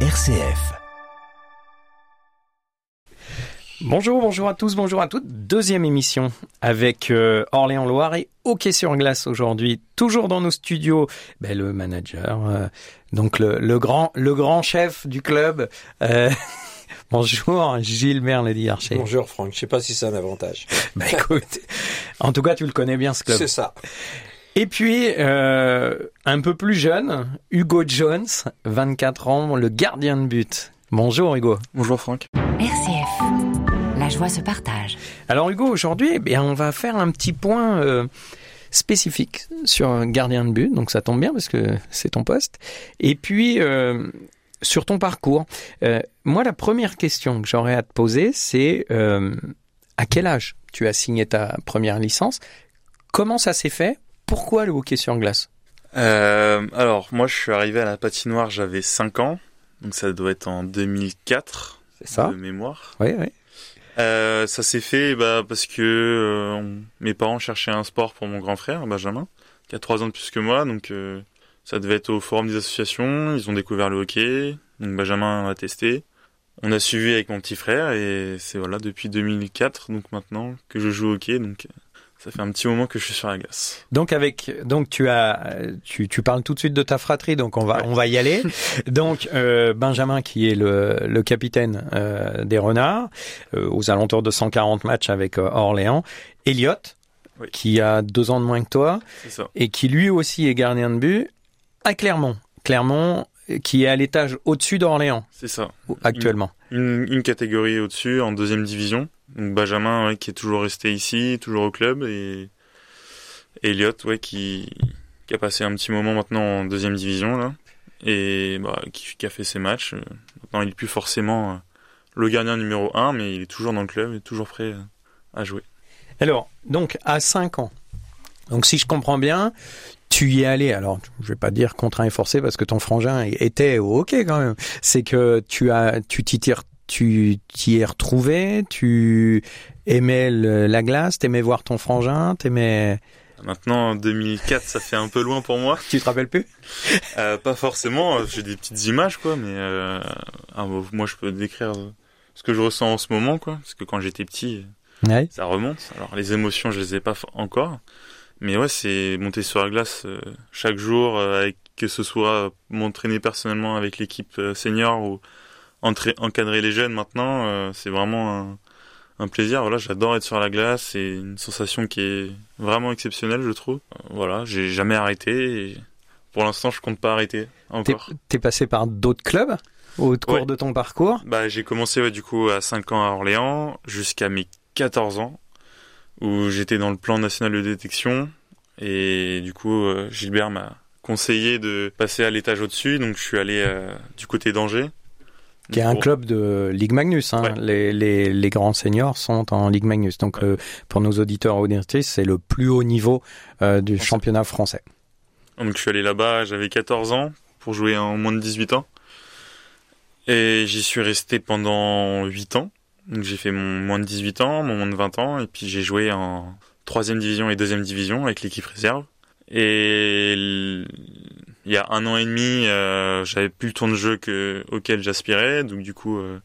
RCF. Bonjour, bonjour à tous, bonjour à toutes. Deuxième émission avec euh, Orléans Loire et hockey sur glace aujourd'hui. Toujours dans nos studios, ben, le manager, euh, donc le, le grand, le grand chef du club. euh, bonjour, Gilles Merledi Archer. Bonjour Franck, je sais pas si c'est un avantage. Ben, écoute, en tout cas, tu le connais bien ce club. C'est ça. Et puis, euh, un peu plus jeune, Hugo Jones, 24 ans, le gardien de but. Bonjour Hugo. Bonjour Franck. RCF. La joie se partage. Alors Hugo, aujourd'hui, eh bien, on va faire un petit point euh, spécifique sur un gardien de but, donc ça tombe bien parce que c'est ton poste. Et puis, euh, sur ton parcours, Euh, moi, la première question que j'aurais à te poser, c'est euh, à quel âge tu as signé ta première licence? Comment ça s'est fait? Pourquoi le hockey sur glace Euh, alors, moi, je suis arrivé à la patinoire, j'avais 5 ans. Donc, ça doit être en 2004, C'est ça de mémoire. Oui, oui. Euh, ça s'est fait bah, parce que euh, mes parents cherchaient un sport pour mon grand frère, Benjamin, qui a 3 ans de plus que moi. Donc, ça devait être au forum des associations. Ils ont découvert le hockey. Donc, Benjamin a testé. On a suivi avec mon petit frère et c'est voilà depuis 2004 donc maintenant que je joue au hockey donc ça fait un petit moment que je suis sur la glace. Donc avec donc tu as tu, tu parles tout de suite de ta fratrie donc on va on va y aller. donc euh, Benjamin qui est le, le capitaine euh, des Renards euh, aux alentours de 140 matchs avec Orléans. Elliot Oui. qui a deux ans de moins que toi et qui lui aussi est gardien de but à Clermont. Clermont qui est à l'étage au-dessus d'Orléans C'est ça. actuellement. une, une catégorie au-dessus, en deuxième division. Donc Benjamin, ouais, qui est toujours resté ici, toujours au club, et Elliot, ouais, qui, qui a passé un petit moment maintenant en deuxième division, là, et bah, qui, qui a fait ses matchs. Maintenant, il est plus forcément euh, le gardien numéro un, mais il est toujours dans le club et toujours prêt euh, à jouer. Alors, donc, à 5 ans. Donc, si je comprends bien, tu y es allé. Alors, je vais pas dire contraint et forcé parce que ton frangin était au hockey quand même. C'est que tu as, tu t'y tires- tu t'y es retrouvé, tu aimais le- la glace, t'aimais voir ton frangin, t'aimais. Maintenant, en 2004, ça fait un peu loin pour moi. Tu te rappelles plus? Euh, pas forcément, j'ai des petites images, quoi, mais euh, ah, moi, je peux décrire euh, ce que je ressens en ce moment, quoi, parce que quand j'étais petit, Ouais. ça remonte. Alors les émotions, je les ai pas encore, mais ouais, c'est monter sur la glace euh, chaque jour, euh, avec, que ce soit m'entraîner personnellement avec l'équipe euh, senior ou encadrer les jeunes maintenant, euh, c'est vraiment un, un plaisir. Voilà, j'adore être sur la glace, c'est une sensation qui est vraiment exceptionnelle, je trouve. Euh, voilà, j'ai jamais arrêté et pour l'instant, je compte pas arrêter encore. t'es passé par d'autres clubs au cours Ouais. de ton parcours? Bah, j'ai commencé ouais, du coup à 5 ans à Orléans jusqu'à mes 14 ans où j'étais dans le plan national de détection et du coup euh, Gilbert m'a conseillé de passer à l'étage au-dessus donc je suis allé euh, du côté d'Angers. qui est un club de Ligue Magnus. Hein. Ouais. Les, les, les grands seniors sont en Ligue Magnus. Donc, euh, pour nos auditeurs auditrices, c'est le plus haut niveau euh, du Français. championnat français. Donc je suis allé là-bas, j'avais 14 ans pour jouer en moins de 18 ans. Et j'y suis resté pendant 8 ans. Donc j'ai fait mon moins de 18 ans, mon moins de 20 ans, et puis j'ai joué en troisième division et deuxième division avec l'équipe réserve. Et il y a un an et demi, euh, j'avais plus le temps de jeu que, auquel j'aspirais, donc du coup euh,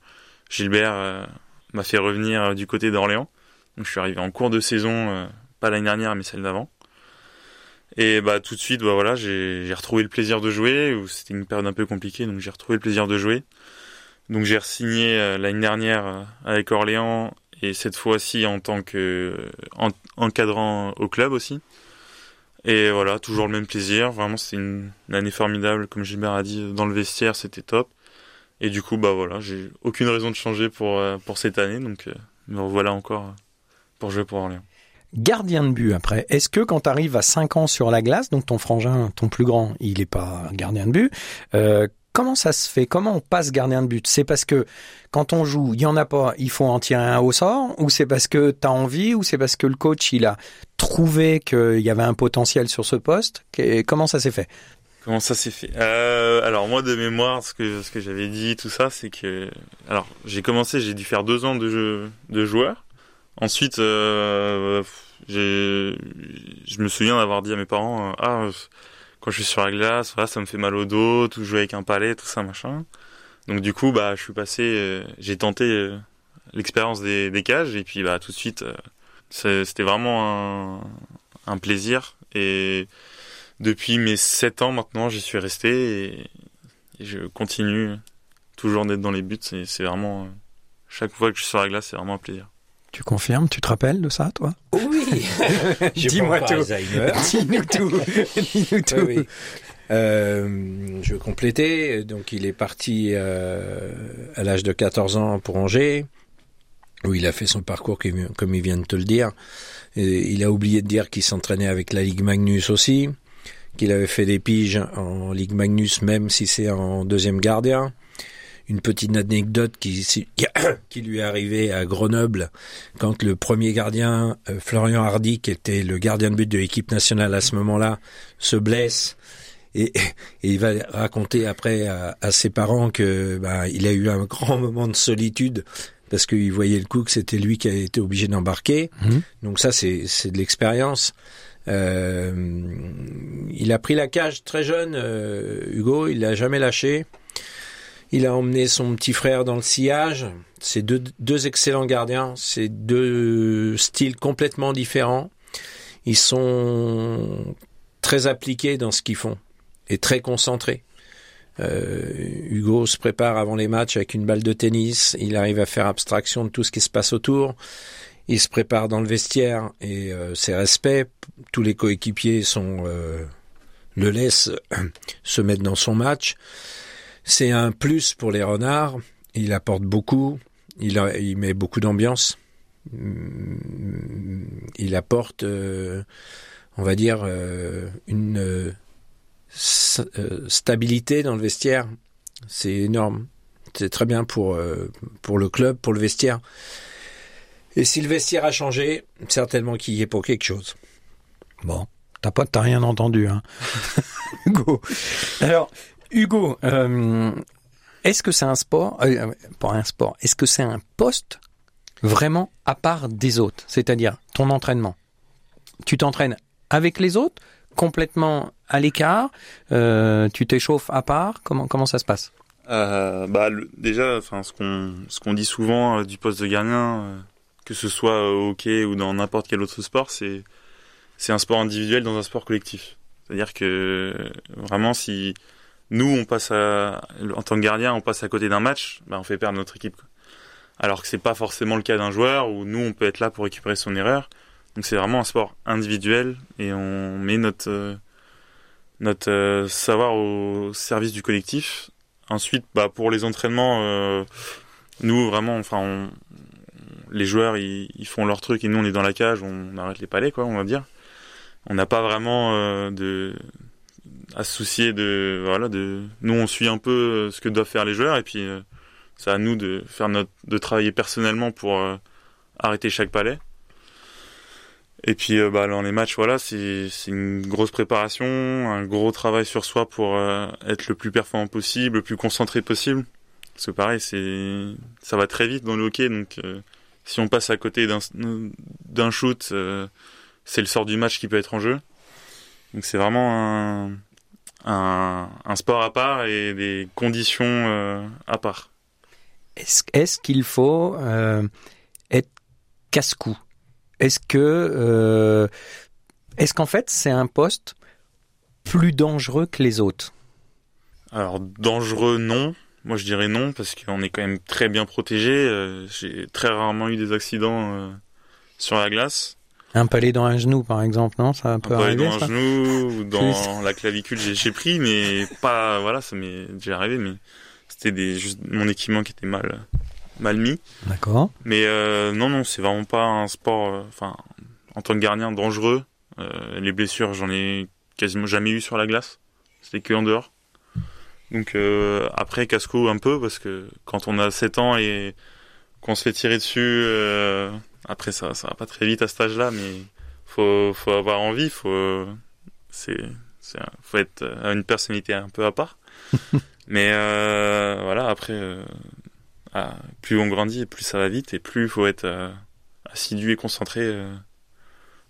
Gilbert euh, m'a fait revenir du côté d'Orléans. Donc je suis arrivé en cours de saison, pas l'année dernière mais celle d'avant. Et bah tout de suite, bah voilà, j'ai retrouvé le plaisir de jouer. ou C'était une période un peu compliquée, donc j'ai retrouvé le plaisir de jouer. Donc j'ai re-signé euh, l'année dernière euh, avec Orléans et cette fois-ci en tant que euh, en- encadrant au club aussi. Et voilà, toujours le même plaisir. Vraiment, c'était une, année formidable, comme Gilbert a dit, dans le vestiaire, c'était top. Et du coup, bah voilà, j'ai aucune raison de changer pour pour cette année, donc me revoilà encore pour jouer pour Orléans. Gardien de but après. Est-ce que quand tu arrives à 5 ans sur la glace, donc ton frangin, ton plus grand, il est pas gardien de but, comment ça se fait? Comment on passe gardien de but? C'est parce que quand on joue, il y en a pas, il faut en tirer un au sort? Ou c'est parce que tu as envie? Ou c'est parce que le coach, il a trouvé qu'il y avait un potentiel sur ce poste? Comment ça s'est fait? Comment ça s'est fait? Euh, Alors moi de mémoire, ce que ce que j'avais dit, tout ça, c'est que alors j'ai commencé, j'ai dû faire deux ans de jeu joueur. Ensuite, euh, je me souviens d'avoir dit à mes parents, euh, ah, quand je suis sur la glace, voilà, ça me fait mal au dos, tout jouer avec un palais, tout ça, machin. Donc du coup, bah, je suis passé, euh, j'ai tenté euh, l'expérience des, des, cages et puis bah tout de suite, euh, c'était vraiment un, un, plaisir. Et depuis mes 7 ans maintenant, j'y suis resté et, et, je continue toujours d'être dans les buts. C'est vraiment chaque fois que je suis sur la glace, c'est vraiment un plaisir. Tu confirmes Tu te rappelles de ça, toi Oui. Dis-moi tout. Dis-nous tout. Dis-nous tout. Oui, oui. Euh, je compléter. Donc, il est parti euh, à l'âge de 14 ans pour Angers, où il a fait son parcours comme il vient de te le dire. Et il a oublié de dire qu'il s'entraînait avec la Ligue Magnus aussi, qu'il avait fait des piges en Ligue Magnus, même si c'est en deuxième gardien. Une petite anecdote qui, qui lui est arrivée à Grenoble quand le premier gardien, euh, Florian Hardy, qui était le gardien de but de l'équipe nationale à ce moment-là, se blesse et, et, il va raconter après à, à ses parents que bah, il a eu un grand moment de solitude parce qu'il voyait le coup que c'était lui qui a été obligé d'embarquer. Mmh. Donc ça, c'est de l'expérience. Euh, il a pris la cage très jeune, euh, Hugo. Il l'a jamais lâché. Il a emmené son petit frère dans le sillage. C'est deux, excellents gardiens. C'est deux styles complètement différents. Ils sont très appliqués dans ce qu'ils font est très concentré. Euh, Hugo se prépare avant les matchs avec une balle de tennis. Il arrive à faire abstraction de tout ce qui se passe autour. Il se prépare dans le vestiaire et euh, ses respects. Tous les coéquipiers euh, le laissent se mettre dans son match. C'est un plus pour les renards. Il apporte beaucoup. Il, a, il met beaucoup d'ambiance. Il apporte, euh, on va dire, euh, une euh, stabilité dans le vestiaire. C'est énorme. C'est très bien pour, pour le club, pour le vestiaire. Et si le vestiaire a changé, certainement qu'il y est pour quelque chose. Bon, t'as pas, t'as rien entendu, hein, Hugo. Alors, Hugo, euh, est-ce que c'est un sport, euh, pas un sport, est-ce que c'est un poste vraiment à part des autres, c'est-à-dire ton entraînement? Tu t'entraînes avec les autres complètement à l'écart euh, Tu t'échauffes à part Comment comment ça se passe? Euh, Bah déjà, ce qu'on ce dit souvent du poste de gardien, que ce soit au hockey ou dans n'importe quel autre sport, c'est c'est un sport individuel dans un sport collectif. C'est-à-dire que vraiment si nous on passe à, en tant que gardien, on passe à côté d'un match, bah, on fait perdre notre équipe. Quoi. Alors que c'est pas forcément le cas d'un joueur où nous on peut être là pour récupérer son erreur. Donc c'est vraiment un sport individuel et on met notre euh, notre euh, savoir au service du collectif. Ensuite, bah pour les entraînements, euh, nous vraiment, enfin, on, les joueurs ils, font leur truc et nous on est dans la cage, on arrête les palais quoi, on va dire. On n'a pas vraiment euh, de à se soucier de voilà de nous on suit un peu ce que doivent faire les joueurs et puis euh, c'est à nous de faire notre de travailler personnellement pour euh, arrêter chaque palais et puis euh, bah, dans les matchs, voilà, c'est une grosse préparation, un gros travail sur soi pour euh, être le plus performant possible, le plus concentré possible. Parce que pareil, c'est ça va très vite dans le hockey, donc euh, si on passe à côté d'un shoot, euh, c'est le sort du match qui peut être en jeu. Donc c'est vraiment un, un, un, sport à part et des conditions euh, à part. Est-ce est qu'il faut être casse-cou? Est-ce que euh, est-ce qu'en fait c'est un poste plus dangereux que les autres? Alors dangereux non. Moi je dirais non parce qu'on est quand même très bien protégé. Euh, J'ai très rarement eu des accidents euh, sur la glace. Un palais dans un genou par exemple, non? Ça peut un palais arriver, dans ça? un genou ou dans la clavicule j'ai pris mais pas voilà ça m'est déjà arrivé mais c'était des juste mon équipement qui était mal mal mis. D'accord. Mais euh, non, non, c'est vraiment pas un sport, euh, enfin, en tant que gardien, dangereux. Euh, les blessures, j'en ai quasiment jamais eu sur la glace. C'était que en dehors. Donc euh, après, casco un peu, parce que quand on a 7 ans et qu'on se fait tirer dessus, euh, après ça, ça va pas très vite à cet âge-là, mais faut, faut avoir envie, faut, c'est, c'est, faut être une personnalité un peu à part. mais euh, voilà, après, ah, plus on grandit, plus ça va vite et plus il faut être euh, assidu et concentré euh,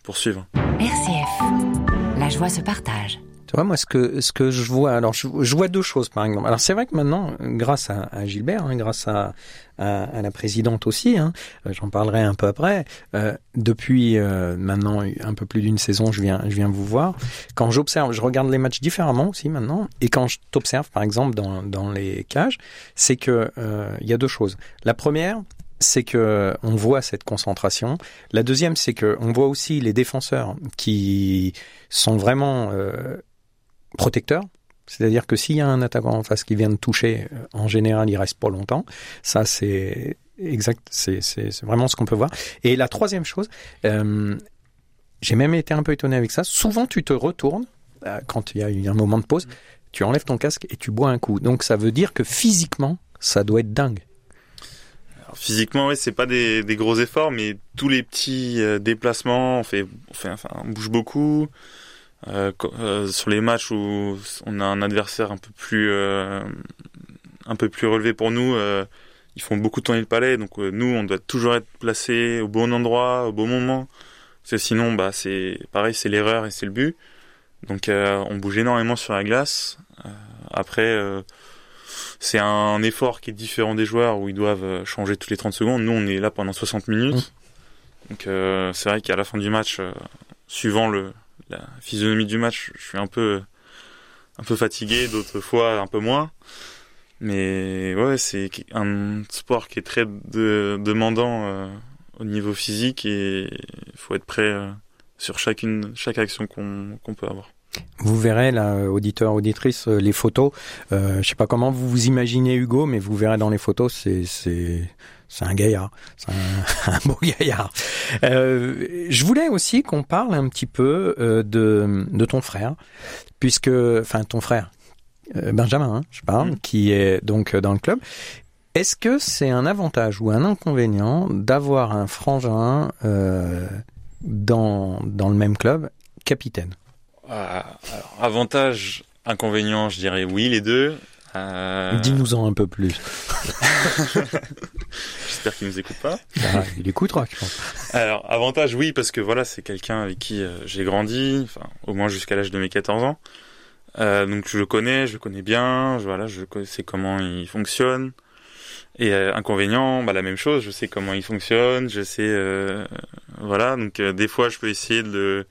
pour suivre. RCF, la joie se partage. Tu vois, moi, ce que ce que je vois, alors je, je vois deux choses, par exemple. Alors c'est vrai que maintenant, grâce à, à Gilbert, hein, grâce à, à, à la présidente aussi, hein, euh, j'en parlerai un peu après. Euh, depuis euh, maintenant un peu plus d'une saison, je viens je viens vous voir. Quand j'observe, je regarde les matchs différemment aussi maintenant. Et quand je t'observe, par exemple, dans dans les cages, c'est que euh, il y a deux choses. La première, c'est que on voit cette concentration. La deuxième, c'est que on voit aussi les défenseurs qui sont vraiment euh, protecteurs. C'est-à-dire que s'il y a un attaquant en face qui vient de toucher, euh, en général, il reste pas longtemps. Ça, c'est exact. C'est vraiment ce qu'on peut voir. Et la troisième chose, euh, j'ai même été un peu étonné avec ça. Souvent, tu te retournes euh, quand il y a un moment de pause, tu enlèves ton casque et tu bois un coup. Donc, ça veut dire que physiquement, ça doit être dingue. Physiquement, oui, c'est pas des, des gros efforts, mais tous les petits déplacements, on fait, on fait, enfin, on bouge beaucoup. Euh, euh, sur les matchs où on a un adversaire un peu plus, euh, un peu plus relevé pour nous, euh, ils font beaucoup tourner le palais. Donc euh, nous, on doit toujours être placé au bon endroit, au bon moment. Parce que sinon, bah, c'est pareil, c'est l'erreur et c'est le but. Donc euh, on bouge énormément sur la glace. Euh, après. euh, c'est un effort qui est différent des joueurs où ils doivent changer toutes les 30 secondes. Nous, on est là pendant 60 minutes. Donc, euh, c'est vrai qu'à la fin du match, euh, suivant le, la physionomie du match, je suis un peu, un peu fatigué, d'autres fois un peu moins. Mais ouais, c'est un sport qui est très de- demandant euh, au niveau physique et il faut être prêt euh, sur chacune, chaque action qu'on qu'on peut avoir. Vous verrez, là, auditeur, auditrice, euh, les photos. Euh, je sais pas comment vous vous imaginez Hugo, mais vous verrez dans les photos, c'est c'est un gaillard, c'est un, un beau gaillard. Euh, je voulais aussi qu'on parle un petit peu euh, de de ton frère, puisque, enfin, ton frère euh, Benjamin, hein, je parle, Mm. qui est donc dans le club. Est-ce que c'est un avantage ou un inconvénient d'avoir un frangin dans dans le même club, capitaine? Ah, alors, avantage, inconvénient, je dirais oui, les deux. Euh, Dis-nous-en un peu plus. J'espère qu'il nous écoute pas. Ah, il écoutera, je pense. Alors, avantage, oui, parce que voilà, c'est quelqu'un avec qui euh, j'ai grandi, enfin, au moins jusqu'à l'âge de mes 14 ans. Euh, donc, je le connais, je le connais bien, je, voilà, je sais comment il fonctionne. Et euh, inconvénient, bah, la même chose, je sais comment il fonctionne, je sais, voilà, donc des fois, je peux essayer de le,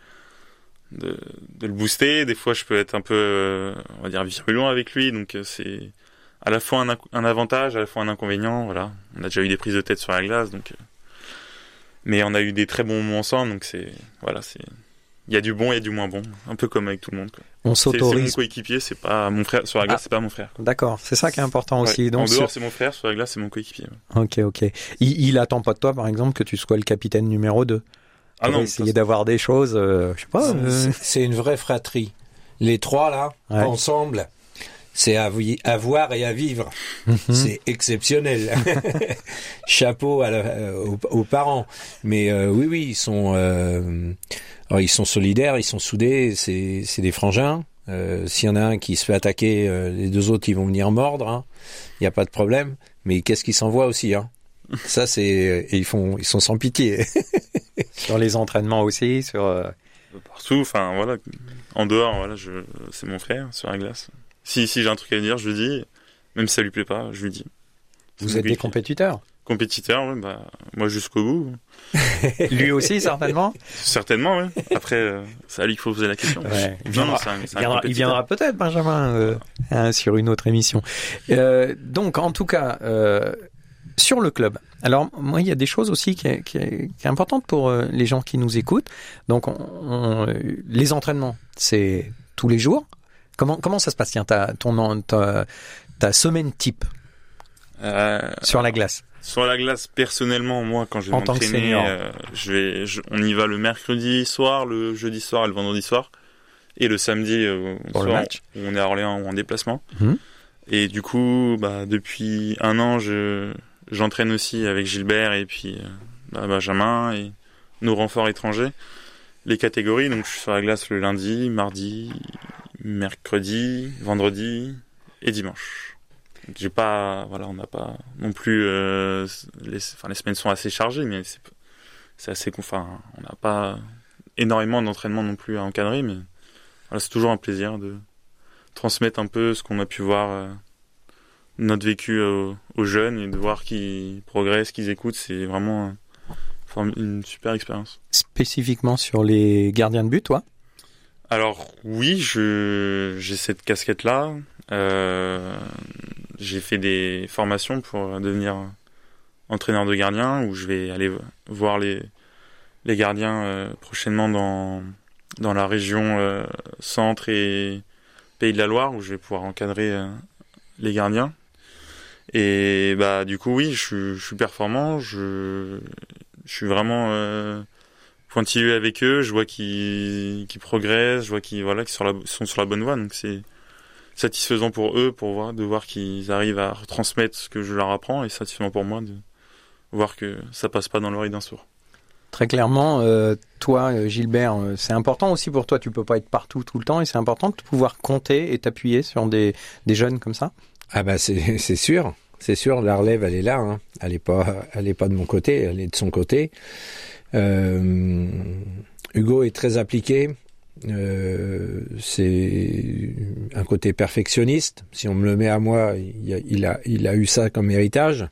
de, de le booster, des fois, je peux être un peu, on va dire, virulent avec lui, donc c'est à la fois un, avantage, à la fois un inconvénient, voilà. On a déjà eu des prises de tête sur la glace, donc... euh, mais on a eu des très bons moments ensemble, donc c'est voilà, c'est il y a du bon, il y a du moins bon, un peu comme avec tout le monde. quoi. On c'est mon s'autorise. coéquipier, c'est pas mon frère sur la glace, Ah. c'est pas mon frère. D'accord, c'est ça qui est important aussi. Ouais. Donc, en dehors, sur- c'est mon frère, sur la glace, c'est mon coéquipier. ouais. Ok, ok. Il, il attend pas de toi, par exemple, que tu sois le capitaine numéro 2. Ah non, essayer d'avoir des choses, euh, je sais pas. euh, C'est- C'est une vraie fratrie. Les trois là, Ouais. ensemble, c'est à, voir et à vivre. mhm. C'est exceptionnel. Chapeau à la- euh, aux, aux parents. Mais euh, oui, oui, ils sont, euh, alors, ils sont solidaires, ils sont soudés. C'est, c'est des frangins. Euh, S'il y en a un qui se fait attaquer, euh, les deux autres ils vont venir mordre. Il n'y a pas de problème. Mais qu'est-ce qu'ils s'envoient aussi hein? Ça c'est, ils font, ils sont sans pitié. Sur les entraînements aussi, sur. partout, enfin voilà, en dehors, voilà, je c'est mon frère sur la glace. Si si j'ai un truc à lui dire, je lui dis, même si ça lui plaît pas, je lui dis. Vous êtes des compétiteurs. compétiteurs, ouais, bah moi jusqu'au bout. Lui aussi, certainement. Certainement, oui. Après, euh, c'est à lui qu'il faut poser la question. Ouais. Il Non, non, viendra, un, il peut-être, Benjamin, euh, hein, sur une autre émission. Euh, donc, en tout cas, euh, sur le club. Alors, moi, il y a des choses aussi qui est, qui est, qui est importante pour euh, les gens qui nous écoutent. Donc, on, on- les entraînements, c'est tous les jours. Comment comment ça se passe? Tiens, ta ton en- ta, ta semaine type Euh, sur la glace. Sur la glace, personnellement, moi, quand je vais m'entraîner, euh, je vais, je- on y va le mercredi soir, le jeudi soir et le vendredi soir, et le samedi euh, Pour le soir, match. où on est à Orléans ou en déplacement. Mhm. Et du coup, bah, depuis un an, je, j'entraîne aussi avec Gilbert et puis bah, Benjamin et nos renforts étrangers, les catégories. Donc, je suis sur la glace le lundi, mardi, mercredi, vendredi et dimanche. J'ai pas, voilà, on n'a pas non plus. euh, les, enfin, les semaines sont assez chargées, mais c'est, assez. Enfin, on n'a pas énormément d'entraînement non plus à encadrer, mais voilà, c'est toujours un plaisir de transmettre un peu ce qu'on a pu voir, euh, notre vécu aux, aux jeunes et de voir qu'ils progressent, qu'ils écoutent. C'est vraiment euh, une super expérience. Spécifiquement sur les gardiens de but, toi? Alors oui, je j'ai cette casquette là. j'ai fait des formations pour devenir entraîneur de gardien où je vais aller voir les les gardiens euh, prochainement dans dans la région euh, centre et Pays de la Loire où je vais pouvoir encadrer euh, les gardiens. Et bah du coup oui, je, suis- performant, je suis vraiment euh, pointilleux avec eux, je vois qu'ils progressent, je vois qu'ils voilà sont, sur la- sont sur la bonne voie donc c'est satisfaisant pour eux pour voir de voir qu'ils arrivent à retransmettre ce que je leur apprends et satisfaisant pour moi de voir que ça passe pas dans l'oreille d'un sourd. Très clairement, euh, toi, euh, Gilbert, euh, c'est important aussi pour toi. Tu peux pas être partout tout le temps et c'est important de pouvoir compter et t'appuyer sur des, des jeunes comme ça? Ah bah c'est c'est sûr, c'est sûr. La relève, elle est là. Hein. Elle est pas, elle est pas de mon côté, elle est de son côté. Euh, Hugo est très appliqué. Euh, c'est un côté perfectionniste. Si on me le met à moi, il a, eu ça comme héritage.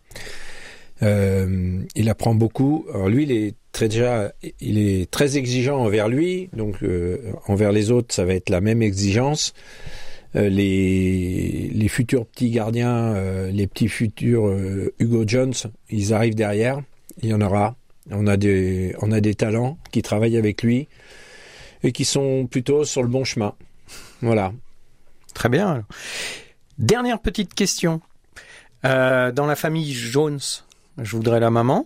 Euh, il apprend beaucoup. Lui, il est très exigeant envers lui, donc envers les autres, ça va être la même exigence. Les, les futurs petits gardiens, les petits futurs Hugo Jones, ils arrivent derrière. Il y en aura. On a des, on a des talents qui travaillent avec lui et qui sont plutôt sur le bon chemin. Voilà. Très bien. Dernière petite question. Euh, dans la famille Jones, je voudrais la maman.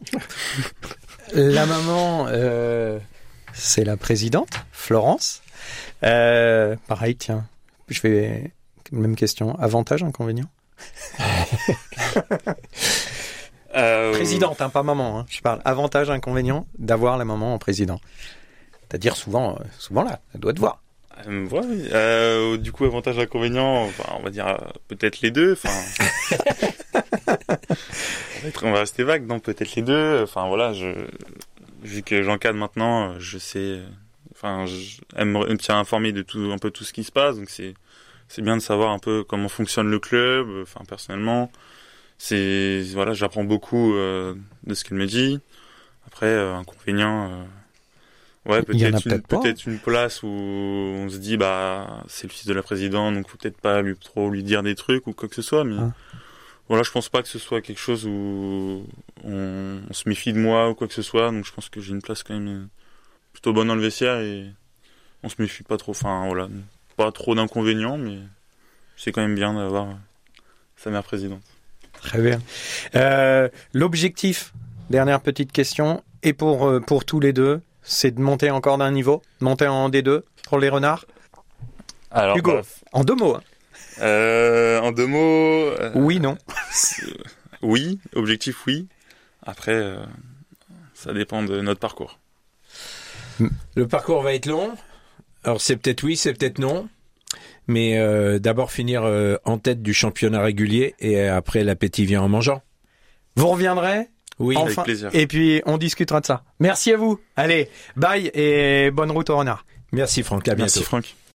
la maman, euh, c'est la présidente, Florence. Euh, pareil, tiens, je fais même question. Avantage, inconvénient? Euh, Présidente, hein, pas maman. Hein. Je parle avantage, inconvénient d'avoir la maman en président. C'est-à-dire souvent, euh, souvent là, elle doit te voir. Euh, ouais. Euh, du coup, avantage inconvénient, enfin, on va dire peut-être les deux. Enfin, on, va rester vague, non Peut-être les deux. Enfin voilà, je, vu que j'encadre maintenant, je sais. Enfin, je, elle me, tient informé de tout, un peu tout ce qui se passe, donc c'est c'est bien de savoir un peu comment fonctionne le club. Enfin, personnellement, c'est voilà, j'apprends beaucoup euh, de ce qu'elle me dit. Après, euh, inconvénient. euh, Ouais, peut-être une, peut-être une place où on se dit bah c'est le fils de la présidente donc faut peut-être pas lui trop lui dire des trucs ou quoi que ce soit mais Ah. voilà je pense pas que ce soit quelque chose où on, on se méfie de moi ou quoi que ce soit donc je pense que j'ai une place quand même euh, plutôt bonne dans le vestiaire et on se méfie pas trop enfin voilà pas trop d'inconvénients mais c'est quand même bien d'avoir euh, sa mère présidente Très bien. Euh, L'objectif, dernière petite question, et pour, euh, pour tous les deux, c'est de monter encore d'un niveau, monter en D2 pour les renards. alors Hugo. bah, En deux mots. hein. euh, en deux mots euh, Oui, non. Oui, objectif oui. Après, euh, ça dépend de notre parcours. Le parcours va être long. Alors c'est peut-être oui, c'est peut-être non. Mais euh, d'abord finir euh, en tête du championnat régulier et après l'appétit vient en mangeant. Vous reviendrez? Oui. Avec enfin, plaisir. et puis on discutera de ça. Merci à vous. Allez, bye et bonne route au renard. Merci Franck, à bientôt. Merci Franck.